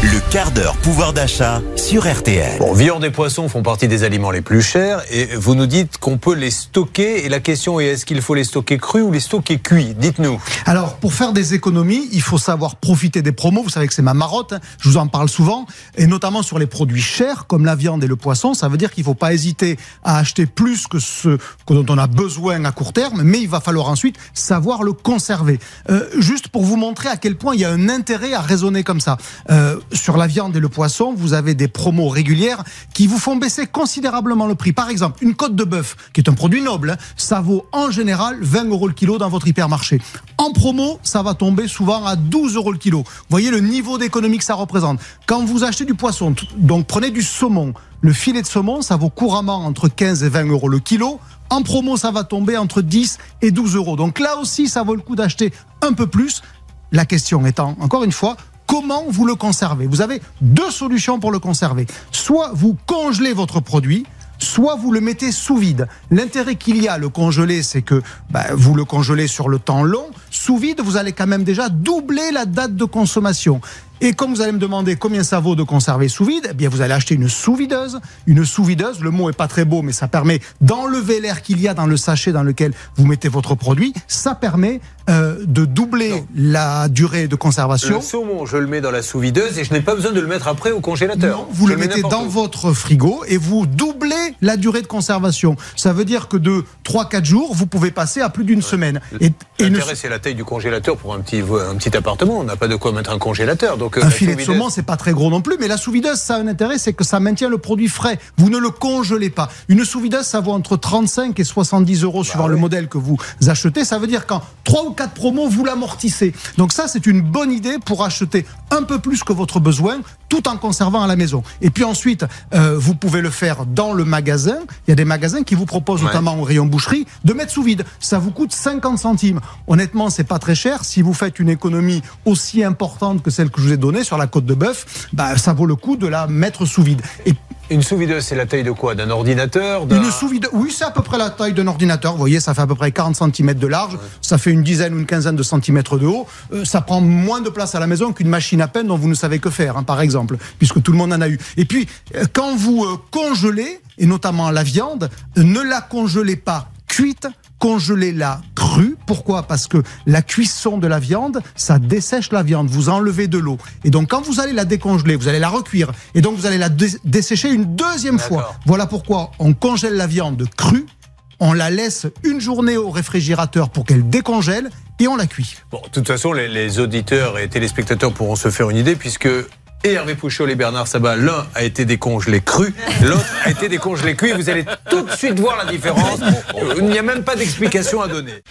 Le quart d'heure pouvoir d'achat sur RTL. Bon, viande et poissons font partie des aliments les plus chers et vous nous dites qu'on peut les stocker et la question est est-ce qu'il faut les stocker crus ou les stocker cuits? Dites-nous. Alors, pour faire des économies, il faut savoir profiter des promos. Vous savez que c'est ma marotte, hein. je vous en parle souvent, et notamment sur les produits chers comme la viande et le poisson. Ça veut dire qu'il ne faut pas hésiter à acheter plus que ce dont on a besoin à court terme, mais il va falloir ensuite savoir le conserver. Euh, juste pour vous montrer à quel point il y a un intérêt à raisonner comme ça. Euh, sur la viande et le poisson, vous avez des promos régulières qui vous font baisser considérablement le prix. Par exemple, une côte de bœuf, qui est un produit noble, hein, ça vaut en général 20 euros le kilo dans votre hypermarché. En promo, ça va tomber souvent à 12 euros le kilo. Vous voyez le niveau d'économie que ça représente. Quand vous achetez du poisson, donc prenez du saumon, le filet de saumon, ça vaut couramment entre 15 et 20 euros le kilo. En promo, ça va tomber entre 10 et 12 euros. Donc là aussi, ça vaut le coup d'acheter un peu plus. La question étant, encore une fois, comment vous le conservez? Vous avez deux solutions pour le conserver. Soit vous congelez votre produit, soit vous le mettez sous vide. L'intérêt qu'il y a à le congeler, c'est que bah, vous le congelez sur le temps long. Sous vide, vous allez quand même déjà doubler la date de consommation. Et comme vous allez me demander combien ça vaut de conserver sous vide, eh bien vous allez acheter une sous-videuse. Une sous-videuse, le mot est pas très beau, mais ça permet d'enlever l'air qu'il y a dans le sachet dans lequel vous mettez votre produit. Ça permet euh, de doubler la durée de conservation. Le saumon, je le mets dans la sous-videuse et je n'ai pas besoin de le mettre après au congélateur. Non, vous le, mettez dans votre frigo et vous doublez la durée de conservation. Ça veut dire que de 3-4 jours, vous pouvez passer à plus d'une semaine. Et, L'intérêt, c'est la taille du congélateur pour un petit, un petit appartement. On n'a pas de quoi mettre un congélateur. Donc un filet de saumon, c'est pas très gros non plus, mais la sous-videuse, ça a un intérêt, c'est que ça maintient le produit frais. Vous ne le congelez pas. Une sous-videuse, ça vaut entre 35 et 70 euros suivant bah le modèle que vous achetez. Ça veut dire qu'en 3 ou 4 promos, vous l'amortissez. Donc ça, c'est une bonne idée pour acheter un peu plus que votre besoin, tout en conservant à la maison. Et puis ensuite, euh, vous pouvez le faire dans le magasin. Il y a des magasins qui vous proposent, notamment au rayon boucherie, de mettre sous vide. Ça vous coûte 50 centimes. Honnêtement, c'est pas très cher. Si vous faites une économie aussi importante que celle que je vous ai donnée sur la côte de bœuf, bah, ça vaut le coup de la mettre sous vide. Et une sous-videuse, c'est la taille de quoi? D'un ordinateur Une sous-videuse, oui, c'est à peu près la taille d'un ordinateur. Vous voyez, ça fait à peu près 40 cm de large, ça fait une dizaine ou une quinzaine de centimètres de haut. Euh, ça prend moins de place à la maison qu'une machine à peine dont vous ne savez que faire, hein, par exemple, puisque tout le monde en a eu. Et puis, euh, quand vous euh, congelez, et notamment la viande, ne la congelez pas cuite, congelez-la crue. Pourquoi? Parce que la cuisson de la viande, ça dessèche la viande. Vous enlevez de l'eau. Et donc, quand vous allez la décongeler, vous allez la recuire. Et donc, vous allez la dessécher une deuxième fois. Voilà pourquoi on congèle la viande crue. On la laisse une journée au réfrigérateur pour qu'elle décongèle et on la cuit. Bon, de toute façon, les, les auditeurs et téléspectateurs pourront se faire une idée puisque et Hervé Pouchol et Bernard Sabat, l'un a été décongelé cru, l'autre a été décongelé cuit. Vous allez tout de suite voir la différence. Il n'y a même pas d'explication à donner.